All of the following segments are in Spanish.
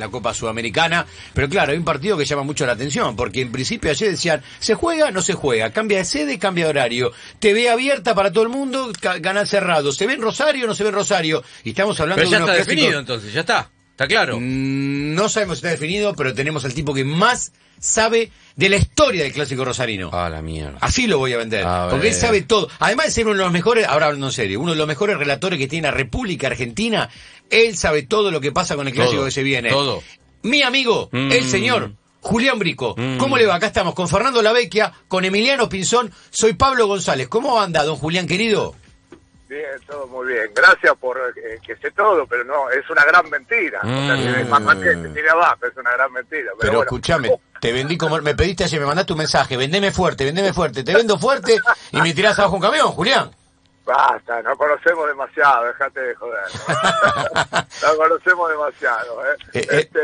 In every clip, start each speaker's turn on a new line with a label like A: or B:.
A: la Copa Sudamericana, pero claro, hay un partido que llama mucho la atención, porque en principio ayer decían, ¿se juega? No se juega, cambia de sede, cambia de horario, TV abierta para todo el mundo, ca- canal cerrado, ¿se ve en Rosario? No se ve en Rosario, y estamos hablando
B: Pero ya
A: de
B: está
A: clásicos-
B: definido entonces, ya está. Está claro.
A: Mm, No sabemos si está definido, pero tenemos al tipo que más sabe de la historia del clásico rosarino.
B: Ah, la mierda.
A: Así lo voy a vender.
B: A
A: porque él sabe todo. Además de ser uno de los mejores, ahora hablando en serio, uno de los mejores relatores que tiene la República Argentina, él sabe todo lo que pasa con el clásico
B: Todo,
A: que se viene.
B: todo.
A: Mi amigo,
B: Mm.
A: el señor Julián Brico.
B: Mm.
A: ¿Cómo le va? Acá estamos con Fernando Lavecchia, con Emiliano Pinzón. Soy Pablo González. ¿Cómo anda, don Julián querido?
C: Bien, todo muy bien. Gracias por eh, que sé todo, pero no, es una gran mentira. O sea,
B: Mm.
C: que más, más que te tire abajo, es una gran mentira. Pero,
A: Pero
C: bueno.
A: escúchame, te vendí como me pediste ayer, me mandaste un mensaje, vendeme fuerte, vendeme fuerte, te vendo fuerte y me tirás abajo un camión, Julián.
C: Basta, no conocemos demasiado, dejate de joder. no conocemos demasiado, ¿eh?
A: Eh, eh.
C: Este,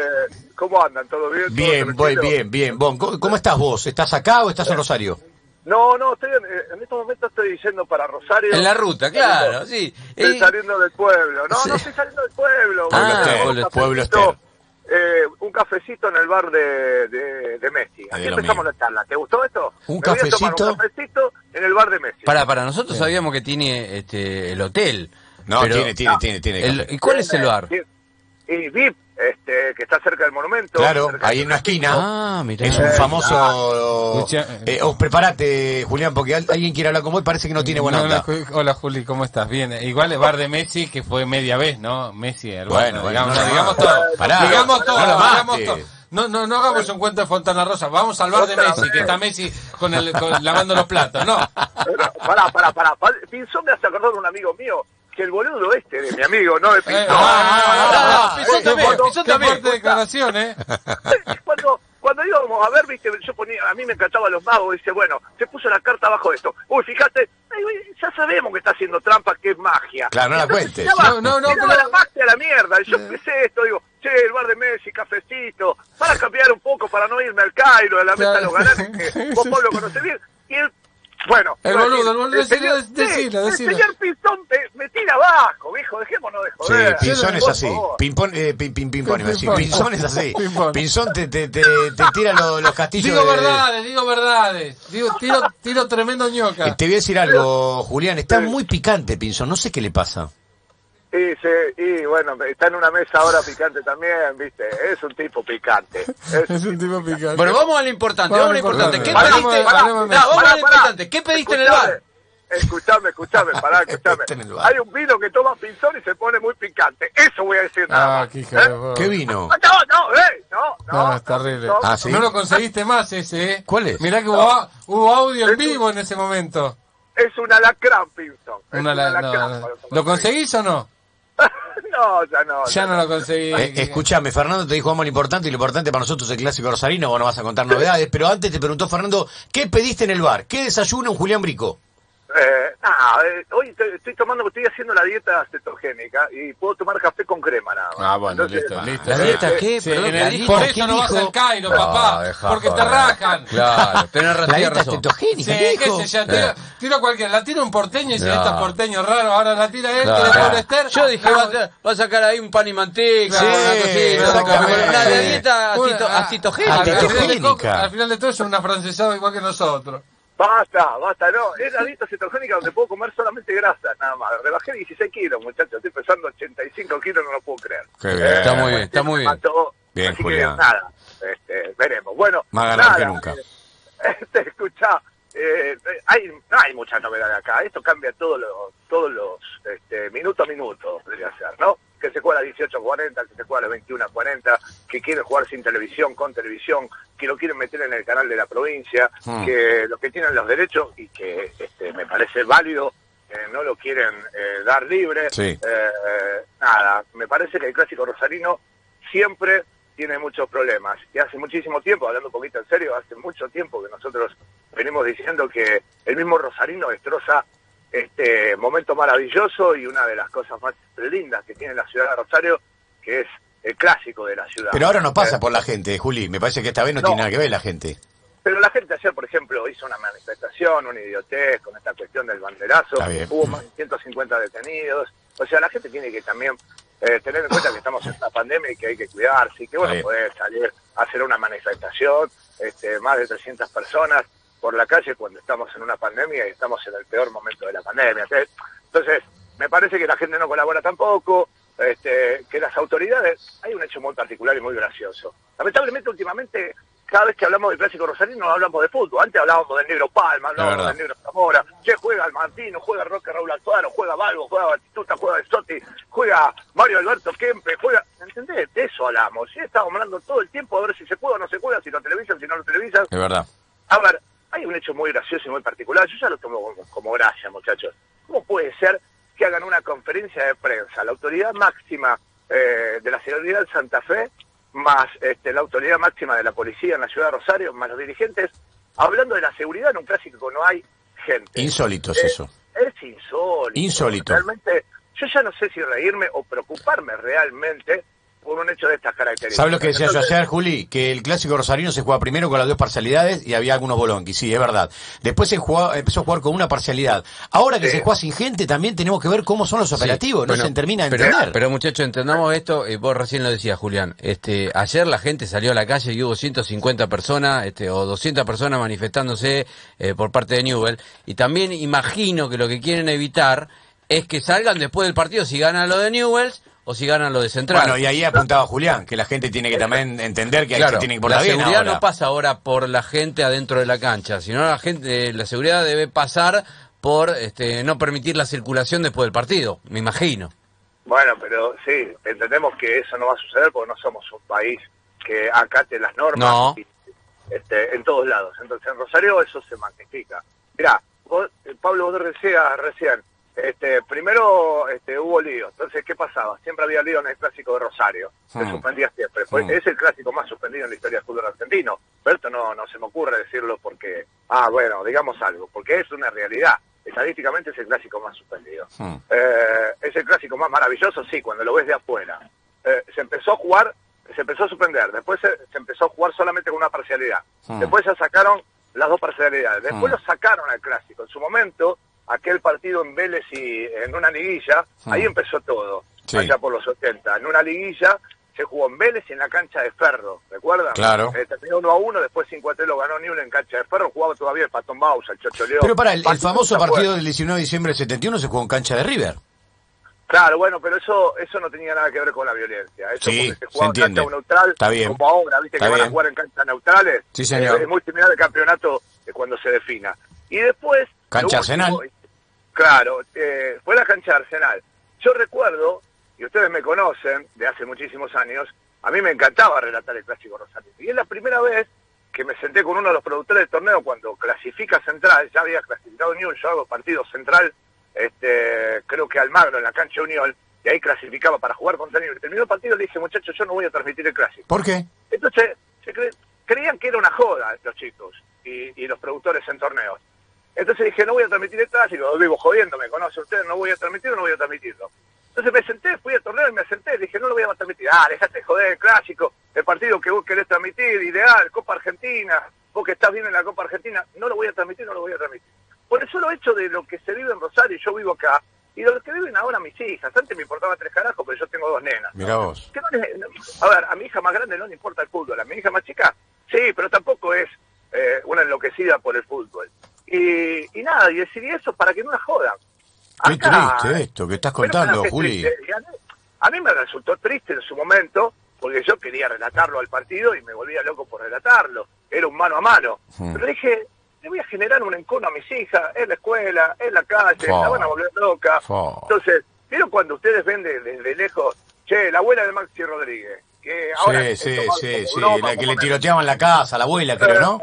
C: ¿Cómo andan? ¿Todo bien? ¿Todo
A: Bien, voy bien, bien. Bon, ¿cómo, cómo estás vos? ¿Estás acá o estás en Rosario?
C: No, no, estoy en, eh, en estos momentos estoy yendo para Rosario.
B: En la ruta, claro, sí.
C: Estoy saliendo del pueblo. No,
B: Sí.
C: no estoy saliendo del pueblo.
B: Ah, pueblo.
A: Pueblo
C: eh, un cafecito en el bar de, de, de Messi.
A: Lo
C: empezamos
A: mío.
C: la charla. ¿Te gustó esto?
A: Un
C: Me voy a tomar
A: cafecito.
C: Un cafecito en el bar de Messi.
B: para, para, nosotros sabíamos que tiene este el hotel.
A: No,
B: pero-
A: tiene, tiene, tiene, tiene.
B: el-. ¿Y cuál es el bar?
C: Y, y VIP, este, que está cerca del monumento.
A: Claro, ahí en una esquina.
B: Ah, mirá.
A: Es un famoso...
D: Escucha,
A: Eh, oh, prepárate, Julián, porque al- alguien quiere hablar con vos y parece que no tiene buena
D: No,
A: onda.
D: no, hola Juli, ¿cómo estás? Bien, igual el bar de Messi que fue media vez, ¿no? Messi, el
A: Bueno, bueno,
D: digamos,
A: no
D: digamos
A: mates.
D: todo.
A: Pará,
D: digamos todo,
A: no
D: digamos todo. No, no, no hagamos un cuento de Fontana Rosa, vamos al bar de Messi, que está Messi con el, con- lavando los platos, no.
C: Pero, pará, pará, pará. Pa- Pinzón me hace acordar de un amigo mío, que el boludo este de mi amigo, no de Pinzón.
D: Eh, ah,
B: ah, también,
D: declaración, ¿eh?
C: cuando cuando íbamos a ver, viste, yo ponía, a mí me encantaba los magos, dice, bueno, se puso la carta abajo de esto. Uy, fíjate, ya sabemos que está haciendo trampa, que es magia.
A: Claro, no la cuentes.
D: No, no, no, pero-
C: la magia a la mierda. Yo empecé esto, digo, che, el bar de Messi, cafecito, para cambiar un poco, para no irme al Cairo, a la mesa de los galanes, que vos, Pablo, conocés bien. Y él, bueno.
D: El boludo, el boludo, decilo,
C: señor-
D: decilo.
C: El señor Pistón tira abajo, viejo, dejémonos de
A: Sí,
C: joder.
A: Pinzón es así. Pimpón, eh, pin, pin, pimpón, iba a decir.
D: Pimpón.
A: Pinzón es así. Pinzón te, te, te, te tira los, los castillos
D: Digo
A: de-
D: verdades, digo verdades. Digo, tiro, tiro tremendo
A: Eh,
D: ñoca.
A: Te voy a decir algo, Julián. Está
C: Sí.
A: muy picante, Pinzón. No sé qué le pasa.
C: Y, se- y bueno, está en una mesa ahora picante también, viste, es un tipo picante. Es-
D: Es un tipo picante.
B: Bueno, vamos a lo importante,
D: Vamos
B: vamos a lo importante. ¿Qué pediste? No, vamos a lo importante. ¿Qué pediste en el bar?
C: Escuchame, escuchame, pará, escuchame.
A: Está en el bar.
C: Hay un vino que toma pinzón y se pone muy picante. Eso voy a decir nada
D: Ah,
C: más.
D: qué
C: ¿Eh?
A: ¿Qué vino?
C: Ah, No, no, eh, no, no.
D: No, es terrible.
C: no.
A: Ah, ¿sí?
D: No lo conseguiste más ese, ¿eh?
A: ¿Cuál es?
D: Mirá que hubo, hubo audio en vivo en ese momento.
C: Es un alacrán, pinzón. Es
D: Una
C: un
D: la- no,
C: alacrán.
D: no. ¿Lo conseguís o no?
C: No, ya no.
D: Ya no lo conseguí.
A: Eh, escúchame, Fernando te dijo vamos a lo importante y lo importante para nosotros es el clásico rosarino, vos no vas a contar novedades, pero antes te preguntó Fernando, ¿qué pediste en el bar? ¿Qué desayuno un Julián Brico?
C: Eh, eh, hoy estoy, estoy tomando, estoy haciendo la dieta cetogénica y puedo tomar café con crema nada más.
D: Ah, bueno,
C: Entonces,
D: listo, listo.
B: ¿La dieta qué?
D: Sí,
B: Perdón, ¿la dieta
D: por
B: qué
D: eso no vas al Cairo,
B: Ah,
D: papá. porque te rajan.
B: Claro, tenés razón.
A: La dieta
B: razón.
A: cetogénica,
D: Sí,
A: ¿qué
D: sé yo, tiro, tiro cualquiera. La tiro un porteño y dice,
B: Claro.
D: esta es porteño raro, ahora la tira él,
B: Claro.
D: que le pone Esther.
B: Yo dije, va a, va a sacar ahí un pan y manteca,
D: Sí,
B: una cosita, una dieta acito-
D: ah, Al final de todo es una francesada igual que nosotros.
C: Basta, basta, no. Es la dieta cetogénica donde puedo comer solamente grasa, nada más. Rebajé 16 kilos, muchachos. Estoy pesando 85 kilos, no lo puedo creer.
A: Qué bien.
B: Está muy bien, está muy bien.
C: mató.
A: Bien,
C: Así
A: Julián.
C: que nada, este, veremos. Bueno,
A: Más ganador
C: nada,
A: que nunca.
C: Este, escuchá, eh, hay, no hay mucha novedad acá. Esto cambia todos los, todos los este, minuto a minuto, podría ser, ¿no? Que se juega a 18.40, que se juega a las 21.40, que quieren jugar sin televisión, con televisión, que lo quieren meter en el canal de la provincia,
A: Hmm.
C: que los que tienen los derechos y que este, me parece válido, eh, no lo quieren eh, dar libre.
A: Sí.
C: Eh, nada, me parece que el clásico rosarino siempre tiene muchos problemas. Y hace muchísimo tiempo, hablando un poquito en serio, hace mucho tiempo que nosotros venimos diciendo que el mismo rosarino destroza este momento maravilloso y una de las cosas más lindas que tiene la ciudad de Rosario, que es el clásico de la ciudad.
A: Pero ahora no pasa
C: Eh,
A: por la gente, Juli. Me parece que esta vez no,
C: No.
A: tiene nada que ver la gente.
C: Pero la gente ayer, por ejemplo, hizo una manifestación, una idiotez con esta cuestión del banderazo. Hubo más de 150 detenidos. O sea, la gente tiene que también eh, tener en cuenta que estamos en una pandemia y que hay que cuidarse y que bueno, poder salir a hacer una manifestación, este, más de 300 personas por la calle cuando estamos en una pandemia y estamos en el peor momento de la pandemia. Entonces, me parece que la gente no colabora tampoco, este, que las autoridades, hay un hecho muy particular y muy gracioso. Lamentablemente últimamente, cada vez que hablamos del clásico rosarino no hablamos de fútbol. Antes hablábamos del negro Palma, hablábamos del negro Zamora, que juega el Martino, juega Roque Raúl Alfaro, juega Balbo, juega Batistuta, juega De Sotti, juega Mario Alberto Kempe, juega, ¿entendés? De eso hablamos. Y estamos hablando todo el tiempo a ver si se juega o no se juega, si lo televisan, si no lo televisan.
A: Es verdad.
C: A ver, hay un hecho muy gracioso y muy particular. Yo ya lo tomo como, como gracia, muchachos. ¿Cómo puede ser que hagan una conferencia de prensa la autoridad máxima eh, de la seguridad de Santa Fe, más este, la autoridad máxima de la policía en la ciudad de Rosario, más los dirigentes, hablando de la seguridad en un clásico no hay gente?
A: Insólito es eso.
C: Es insólito.
A: Insólito.
C: Realmente, yo ya no sé si reírme o preocuparme realmente hecho de estas características.
A: ¿Sabes lo que decía yo
C: Entonces,
A: ayer, Juli? Que el clásico rosarino se juega primero con las dos parcialidades y había algunos bolonquis, sí, es verdad. Después se jugaba- empezó a jugar con una parcialidad. Ahora que
C: Sí.
A: se juega sin gente, también tenemos que ver cómo son los operativos, no
B: Bueno,
A: se termina de
B: pero,
A: entender.
B: Pero muchachos, entendamos esto, eh, vos recién lo decías, Julián. Este, ayer la gente salió a la calle y hubo 150 personas, este, o 200 personas manifestándose eh, por parte de Newell. Y también imagino que lo que quieren evitar es que salgan después del partido si ganan lo de Newells o si ganan lo de Central.
A: Bueno, y ahí apuntaba Julián, que la gente tiene que también entender que ahí
B: Claro,
A: se tiene que portar
B: la
A: bien
B: seguridad
A: ahora.
B: no pasa ahora por la gente adentro de la cancha, sino la gente, la seguridad debe pasar por este, no permitir la circulación después del partido, me imagino.
C: Bueno, pero sí, entendemos que eso no va a suceder porque no somos un país que acate las normas
B: No.
C: y, este, en todos lados. Entonces, en Rosario eso se magnifica. Mirá, vos, eh, Pablo, vos decías recién, este, primero este, hubo lío. Entonces, ¿qué pasaba? Siempre había lío en el clásico de Rosario. Se
A: Hmm.
C: suspendía siempre. Fue-
A: Hmm.
C: Es el clásico más suspendido en la historia del fútbol argentino. Pero esto no, no se me ocurre decirlo porque, ah, bueno, digamos algo, porque es una realidad. Estadísticamente es el clásico más suspendido.
A: Hmm.
C: Eh, es el clásico más maravilloso, sí, cuando lo ves de afuera. Eh, se empezó a jugar, se empezó a suspender, después se, se empezó a jugar solamente con una parcialidad. Después ya sacaron las dos parcialidades. Después lo sacaron al clásico. En su momento, aquel partido en Vélez y en una liguilla,
A: Hmm.
C: ahí empezó todo,
A: Sí.
C: allá por los 80. En una liguilla se jugó en Vélez y en la cancha de Ferro, ¿recuerdan?
A: Claro.
C: Eh, terminó uno a uno, después 5 a 3 lo ganó Newell en cancha de Ferro, jugaba todavía el Patón Bausa, el Chocho León.
A: Pero para, el, el famoso partido del 19 de diciembre del 71 se jugó en cancha de River.
C: Claro, bueno, pero eso eso no tenía nada que ver con la violencia. Eso
A: Sí,
C: porque se
A: se
C: jugaba en
A: entiende.
C: cancha neutral,
A: Está bien.
C: como ahora, viste
A: Está
C: que van a
A: bien.
C: jugar en canchas neutrales.
A: Sí, señor.
C: Es muy similar al campeonato de cuando se defina. Y después...
A: Cancha
C: último-
A: Arsenal.
C: Claro, eh, fue la cancha de Arsenal. Yo recuerdo, y ustedes me conocen de hace muchísimos años, a mí me encantaba relatar el clásico Rosario. Y es la primera vez que me senté con uno de los productores del torneo cuando clasifica Central, ya había clasificado Unión, yo hago partido Central, este, creo que Almagro en la cancha Unión, y ahí clasificaba para jugar contra Unión. Terminó el partido y le dije, muchachos, yo no voy a transmitir el clásico.
A: ¿Por qué?
C: Entonces, se cre- creían que era una joda los chicos y, y los productores en torneos. Entonces dije, no voy a transmitir el clásico, vivo jodiendo, me conoce usted, no voy a transmitirlo, no voy a transmitirlo. Entonces me senté, fui al torneo y me senté, dije, no lo voy a transmitir. Ah, dejate de joder el clásico, el partido que vos querés transmitir, ideal, Copa Argentina, vos que estás bien en la Copa Argentina, no lo voy a transmitir, no lo voy a transmitir. Por el solo hecho de lo que se vive en Rosario, yo vivo acá, y de lo que viven ahora mis hijas. Antes me importaba tres carajos, pero yo tengo dos nenas. ¿no?
A: Mirá vos.
C: No a ver, a mi hija más grande no le importa el fútbol, a mi hija más chica sí, pero tampoco es eh, una enloquecida por el fútbol. Y, y nada, y decidí eso para que no la jodan.
A: Qué triste esto que estás
C: Pero
A: contando, Juli.
C: A mí, a mí me resultó triste en su momento, porque yo quería relatarlo al partido y me volvía loco por relatarlo. Era un mano a mano.
A: Hmm.
C: Pero dije, le voy a generar un encono a mis hijas, en la escuela, en la calle, la van a volver loca. Entonces, ¿vieron cuando ustedes ven de- desde lejos, che, la abuela de Maxi Rodríguez? Que ahora
A: Sí, sí, sí, la que le tiroteaban la casa, la abuela, creo, ¿no?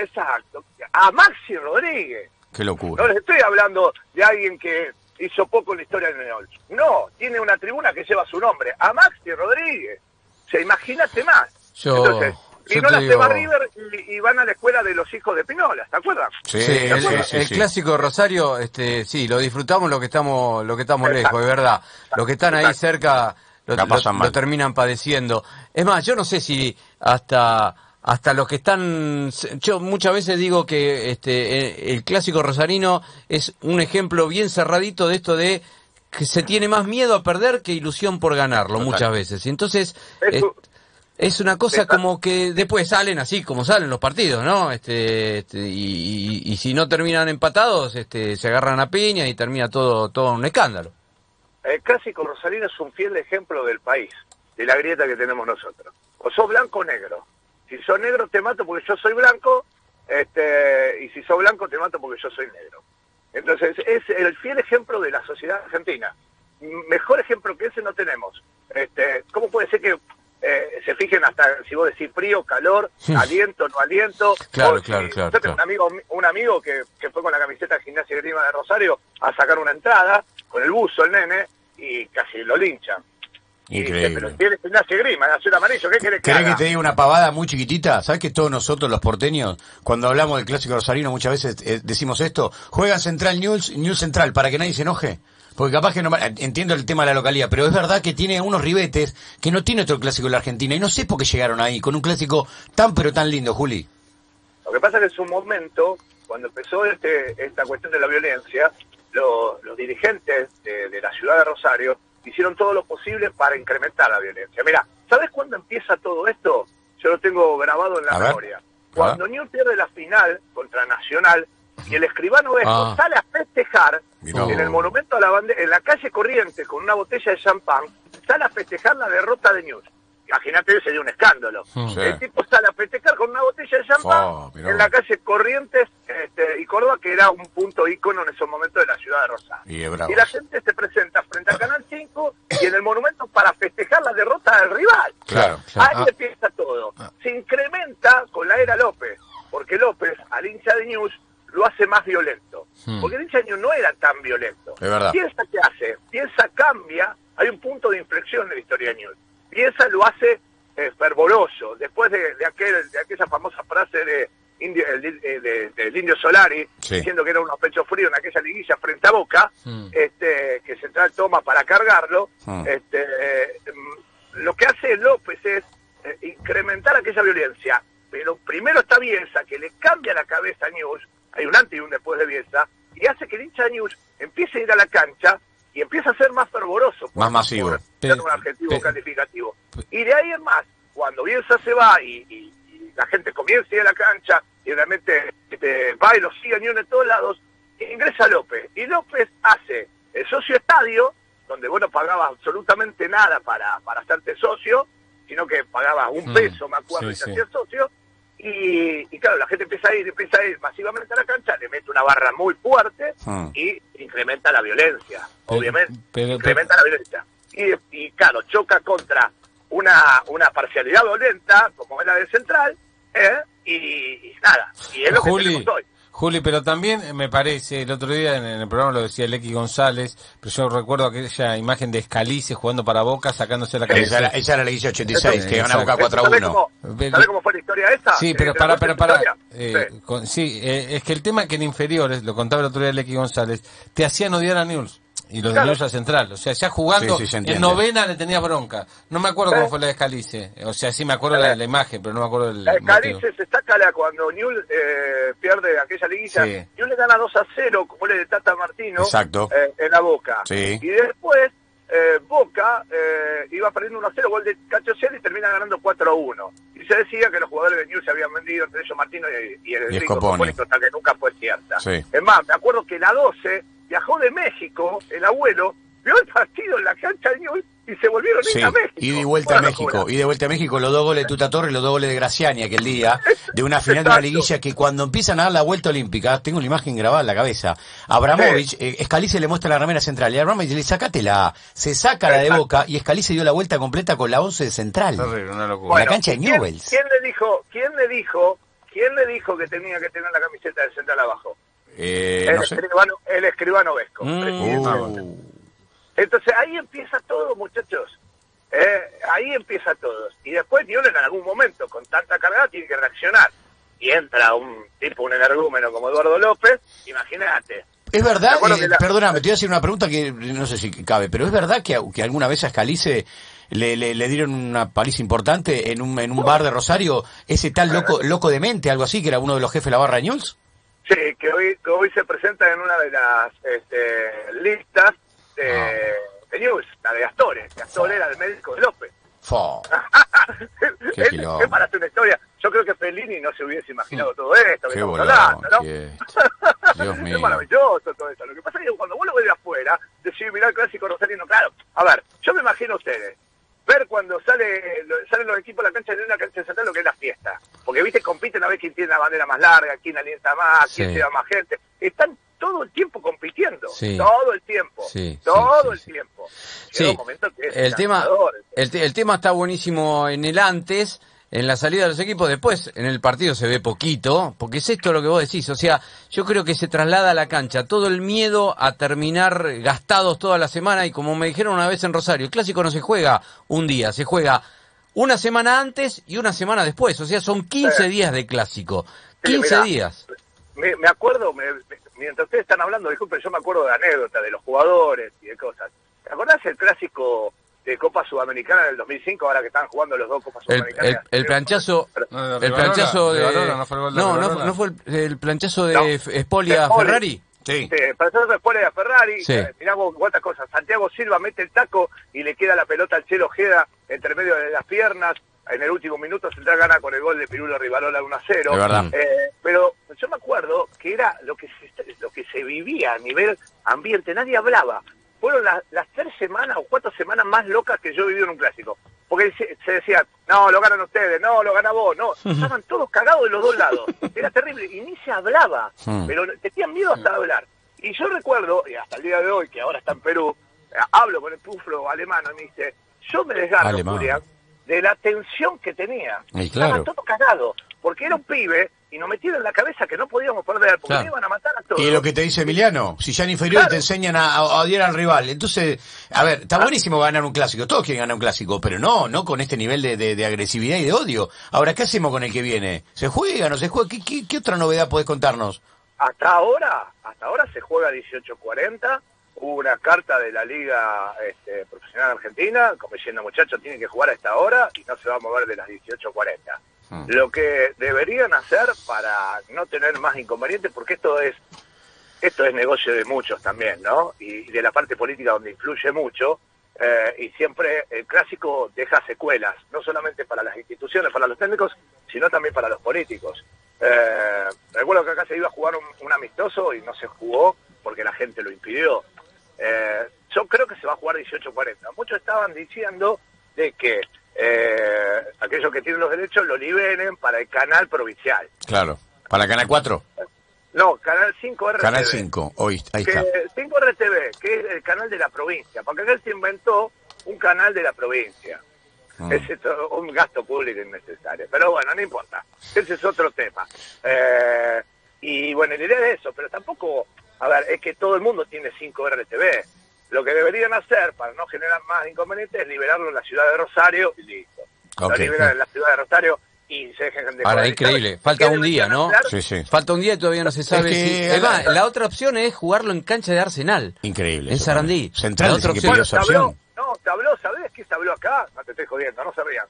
C: Exacto. A Maxi Rodríguez.
A: Qué
C: No
A: locura.
C: les estoy hablando de alguien que hizo poco en la historia del Neol. No, tiene una tribuna que lleva su nombre, a Maxi Rodríguez. O sea, imagínate más.
B: Yo-
C: Entonces,
B: yo
C: Pinola
B: te
C: se va a
B: digo-
C: River y, y van a la escuela de los hijos de Pinola, ¿te acuerdas?
A: Sí,
B: Sí, el,
A: sí, sí,
B: el
A: sí.
B: clásico de Rosario, este, sí, lo disfrutamos lo que estamos, lo que estamos
C: Exacto.
B: lejos, de verdad. Los que están ahí cerca lo terminan padeciendo. Es más, yo no sé si hasta hasta los que están, yo muchas veces digo que este eh, el clásico rosarino es un ejemplo bien cerradito de esto de que se tiene más miedo a perder que ilusión por ganarlo
A: Total.
B: muchas veces. Y entonces
C: Es un-
B: es una cosa como que después salen así como salen los partidos, ¿no? Este, este, y, y- y si no terminan empatados, este, se agarran a piña y termina todo todo un escándalo.
C: El clásico rosarino es un fiel ejemplo del país, de la grieta que tenemos nosotros. O sos blanco o negro. Si sos negro te mato porque yo soy blanco, este, y si sos blanco te mato porque yo soy negro. Entonces es el fiel ejemplo de la sociedad argentina. Mejor ejemplo que ese no tenemos. Este, ¿Cómo puede ser que eh, se fijen hasta si vos decís frío, calor, aliento, no aliento?
B: Claro,
C: si-
B: claro, claro,
C: Yo tengo
B: claro.
C: un amigo, un amigo que, que fue con la camiseta de Gimnasia Grima de Rosario a sacar una entrada con el buzo, el nene, y casi lo linchan. Dice,
A: Increíble.
C: pero y Grima, azul amarillo, ¿qué querés que
A: ¿Querés que te diga una pavada muy chiquitita? ¿Sabes que todos nosotros, los porteños, cuando hablamos del clásico rosarino, muchas veces eh, decimos esto? Juega Central News, News Central, para que nadie se enoje. Porque capaz que no, entiendo el tema de la localidad, pero es verdad que tiene unos ribetes que no tiene otro clásico en la Argentina. Y no sé por qué llegaron ahí, con un clásico tan pero tan lindo, Juli.
C: Lo que pasa es que en su momento, cuando empezó este, esta cuestión de la violencia, lo- los dirigentes de, de la ciudad de Rosario hicieron todo lo posible para incrementar la violencia. Mira, ¿sabes cuándo empieza todo esto? Yo lo tengo grabado en la memoria. Cuando Newell pierde la final contra Nacional y el escribano Vesco
B: Ah.
C: sale a festejar
A: Mirá.
C: en el monumento a la bandera, en la calle Corrientes con una botella de champán, sale a festejar la derrota de News. Imagínate, sería un escándalo.
A: Sí.
C: El tipo sale a festejar con una botella de champán
A: Oh,
C: en la calle Corrientes este, y Córdoba, que era un punto ícono en esos momentos de la ciudad de Rosario.
A: Y
C: la gente se presenta frente al Canal 5 y en el monumento para festejar la derrota del rival.
A: Claro.
C: Ahí
D: Ah.
C: empieza todo. Se incrementa con la era López, porque López al hincha de News lo hace más violento.
D: Hmm.
C: Porque el hincha de News no era tan violento.
A: Es verdad.
C: Piensa qué hace, piensa cambia, hay un punto de inflexión en la historia de News. Piensa lo hace eh, fervoroso, después de, de aquel, de aquella famosa frase de Indio, el, de- del Indio Solari,
A: Sí.
C: diciendo que era unos pechos fríos en aquella liguilla frente a Boca,
D: Hmm.
C: este, que Central toma para cargarlo,
A: Hmm.
C: este, eh, mm, lo que hace López es eh, incrementar aquella violencia. Pero primero está Bielsa, que le cambia la cabeza a News, hay un antes y un después de Bielsa, y hace que el hincha News empiece a ir a la cancha y empieza a ser más fervoroso. por-
A: Más masivo.
C: por un adjetivo calificativo. Y de ahí en más, cuando Bielsa se va y, y- y la gente comienza a ir a la cancha y realmente este, va y lo sigue a News de todos lados, ingresa López. Y López hace el socio estadio, donde vos no pagabas absolutamente nada para, para hacerte socio, sino que pagabas un
D: Mm,
C: peso, me acuerdo,
D: sí,
C: y
D: sí.
C: hacías socio. Y, y claro, la gente empieza a ir, empieza a ir masivamente a la cancha, le mete una barra muy fuerte
A: Mm.
C: y incrementa la violencia,
D: Pero-
C: obviamente.
D: pero-
C: incrementa la violencia. Y, y claro, choca contra una, una parcialidad violenta, como es la del Central, ¿eh? y, y nada, y es lo que tenemos hoy.
D: Juli, pero también me parece, el otro día en el programa lo decía Lecky González, pero yo recuerdo aquella imagen de Escalice jugando para Boca, sacándose la
A: Esa
D: cabeza.
A: esa era la liguilla 86, que gana
D: Exacto.
A: Boca 4 a
C: ¿Sabés
A: 1.
C: cómo, sabés cómo fue la historia esa?
D: Sí,
C: Eh,
D: pero
C: ¿te
D: para, para, para. Eh, con- sí, eh, es que el tema que en inferiores, lo contaba el otro día Lecky González, te hacían odiar a News. Y los de
C: Claro.
D: News a Central. O sea, ya jugando,
A: Sí, sí, se
D: en novena le tenía bronca. No me acuerdo cómo fue la de Escalice. O sea, sí me acuerdo la, la imagen, pero no me acuerdo del
C: La de
D: motivo.
C: Calice se saca la cuando Newell eh, pierde aquella liguilla.
D: Sí.
C: Newell le gana 2 a 0, como le de Tata Martino,
A: Exacto.
C: eh, en la Boca.
A: Sí.
C: Y después eh, Boca eh, iba perdiendo 1 a 0, gol de Cacho Ciel y termina ganando 4 a 1. Y se decía que los jugadores de Newell se habían vendido, entre ellos Martino y, y el
A: Y
C: Enrico
A: Scoponi.
C: Scoponi, cosa que nunca fue cierta.
A: Sí.
C: Es más, me acuerdo que la 12 viajó de México, el abuelo, vio el partido en la cancha de Newell y se volvieron a
A: Sí,
C: a México.
A: y de vuelta a México,
C: locura.
A: y de vuelta a México, los dos goles de Tuta Torres, los dos goles de Graciani aquel día, de una final de una liguilla que cuando empiezan a dar la vuelta olímpica, tengo la imagen grabada en la cabeza, Abramovich, eh, Escalice le muestra la remera central, y Abramovich le sacátela, se saca la de. Boca, y Escalice dio la vuelta completa con la 11 de central.
D: Terrible, una locura.
A: Bueno. cancha de
C: ¿quién-
A: Newell's.
C: ¿quién, le dijo, quién le dijo, quién le dijo que tenía que tener la camiseta del central abajo?
A: Eh,
C: el,
A: no sé.
C: escribano, el escribano Vesco.
B: Mm.
C: presidente.
A: Uh,
C: Entonces ahí empieza todo, muchachos. Eh, ahí empieza todo. Y después Newell en algún momento, con tanta carga, tiene que reaccionar. Y entra un tipo, un energúmeno como Eduardo López, imagínate.
A: Es verdad, eh,
C: la-
A: perdóname, te voy a hacer una pregunta que no sé si cabe, pero es verdad que, que alguna vez a Escalice le, le, le dieron una paliza importante en un, en un bar de Rosario, ese tal loco, loco de mente, algo así, que era uno de los jefes de la barra News.
C: Sí, que hoy, que hoy se presenta en una de las este, listas de, de News, la de Gastores. Gastor era el médico de López.
A: Qué quilombo.
C: es para una historia. Yo creo que Fellini no se hubiese imaginado todo esto. que
A: Qué
C: hablando, ¿no?
A: qué- Dios mío.
C: Es maravilloso todo eso. Lo que pasa es que cuando vos lo ves de afuera, decís, mirá el clásico rosarino, claro. A ver, yo me imagino a ustedes, ver cuando sale, salen los equipos a la cancha de una cancha de central lo que es la fiesta. Porque, viste, compiten a ver quién tiene la bandera más larga, quién alienta más, quién
B: Sí.
C: lleva más gente. Están todo el tiempo compitiendo.
B: Sí.
C: Todo el tiempo.
B: Sí,
C: todo el tiempo. Llega un momento que es
B: el tema, el tema está buenísimo en el antes, en la salida de los equipos, después en el partido se ve poquito, porque es esto lo que vos decís, o sea, yo creo que se traslada a la cancha todo el miedo a terminar gastados toda la semana y como me dijeron una vez en Rosario, el clásico no se juega un día, se juega una semana antes y una semana después, o sea, son 15
C: Sí.
B: días de clásico,
C: Sí,
B: 15
C: mirá.
B: días.
C: me, me acuerdo, me- mientras ustedes están hablando, disculpen, yo me acuerdo de anécdotas de los jugadores y de cosas. ¿Te acordás el clásico de Copa Sudamericana del 2005, ahora que están jugando los dos Copas Sudamericanas?
B: el, el planchazo,
D: No,
B: el planchazo de,
D: ¿no fue el gol de
B: no, no, fue el, el planchazo de
C: No.
B: Espolia. Ferrari.
A: Sí.
C: Sí, para después de Ferrari,
B: Sí.
C: eh, mirá vos cuántas cosas. Santiago Silva mete el taco y le queda la pelota al Chelo Ojeda entre medio de las piernas. En el último minuto Central gana con el gol de Pirulo Rivarola 1 a 0.
A: De verdad.
C: Eh, pero yo me acuerdo que era lo que se, lo que se vivía a nivel ambiente, nadie hablaba. Fueron las, las tres semanas o cuatro semanas más locas que yo he vivido en un clásico. Porque se, se decían, no, lo ganan ustedes, no, lo gana vos, no. Estaban todos cagados de los dos lados. Era terrible y ni se hablaba. Pero tenían miedo hasta hablar. Y yo recuerdo, y hasta el día de hoy, que ahora está en Perú, eh, hablo con el puflo alemán y me dice, yo me desgarro. Julián, de la tensión que tenía.
A: Y claro.
C: Estaban todos cagados, porque era un pibe y nos metieron en la cabeza que no podíamos perder, porque
B: Claro.
C: iban a matar a todos.
A: Y lo que te dice Emiliano, si ya en inferior
C: Claro.
A: te enseñan a, a odiar al rival. Entonces, a ver, está buenísimo ganar un clásico, todos quieren ganar un clásico, pero no, no con este nivel de, de- de agresividad y de odio. Ahora, ¿qué hacemos con el que viene? ¿Se juega, no se juega? ¿Qué, qué, qué otra novedad podés contarnos?
C: Hasta ahora, hasta ahora se juega 18-40. Hubo una carta de la Liga este, Profesional Argentina, como diciendo, muchachos, tienen que jugar a esta hora y no se va a mover de las 18.40.
A: Hmm.
C: Lo que deberían hacer para no tener más inconvenientes, porque esto es esto es negocio de muchos también, ¿no? Y de la parte política donde influye mucho, eh, y siempre el clásico deja secuelas, no solamente para las instituciones, para los técnicos, sino también para los políticos. Eh, recuerdo que acá se iba a jugar un, un amistoso y no se jugó porque la gente lo impidió. Eh, yo creo que se va a jugar 18-40. Muchos estaban diciendo de que eh, aquellos que tienen los derechos lo liberen para el canal provincial.
A: Claro. ¿Para Canal 4?
C: No, Canal 5 RTV.
A: Canal 5, hoy, ahí está.
C: que 5 RTV, que es el canal de la provincia, porque acá se inventó un canal de la provincia.
A: Mm.
C: Es un gasto público innecesario. Pero bueno, no importa. Ese es otro tema. Eh, y bueno, la idea es eso, pero tampoco, a ver, es que todo el mundo tiene 5 RTV. Lo que deberían hacer para no generar más inconvenientes es liberarlo en la ciudad de Rosario y listo.
A: Ok.
C: Lo liberan en la ciudad de Rosario y se dejen de
B: Ahora, increíble.
C: ¿Qué
B: Falta un día, ¿no?
A: Sí, sí.
B: Falta un día y todavía no se sabe
A: Es que-
B: si... Es más, la otra opción es jugarlo en cancha de Arsenal.
A: Increíble.
B: En Sarandí.
A: Central
B: La otra
A: que
B: opción.
C: Bueno,
A: opción.
C: no, se habló, ¿sabés qué se habló acá? No te estoy jodiendo, no sabían.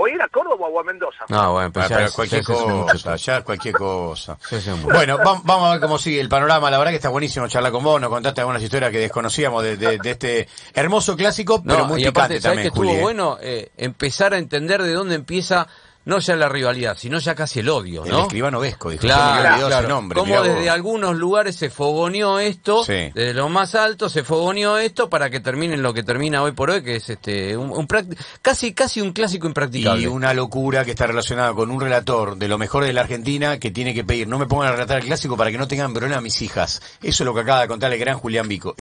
C: O ir a Córdoba o a Mendoza.
B: No, bueno, pues ya
A: cualquier cosa, ya cualquier cosa. Bueno, vam- vamos a ver cómo sigue el panorama. La verdad que está buenísimo charlar con vos. Nos contaste algunas historias que desconocíamos de, de- de este hermoso clásico, pero
B: No,
A: muy
B: y aparte,
A: picante
B: ¿sabes
A: también,
B: que estuvo
A: Juli. eh?
B: bueno? Eh, empezar a entender de dónde empieza, no ya la rivalidad, sino ya casi el odio,
A: El
B: ¿no?
A: escribano Vesco, dijo.
B: Claro, claro.
A: nombre.
B: Como desde algunos lugares se fogoneó esto,
A: Sí.
B: desde lo más alto se fogoneó esto para que termine en lo que termina hoy por hoy, que es este un, casi casi un clásico impracticable.
A: Y una locura que está relacionada con un relator de lo mejor de la Argentina que tiene que pedir, no me pongan a relatar el clásico para que no tengan problema mis hijas. Eso es lo que acaba de contar el gran Julián Vico.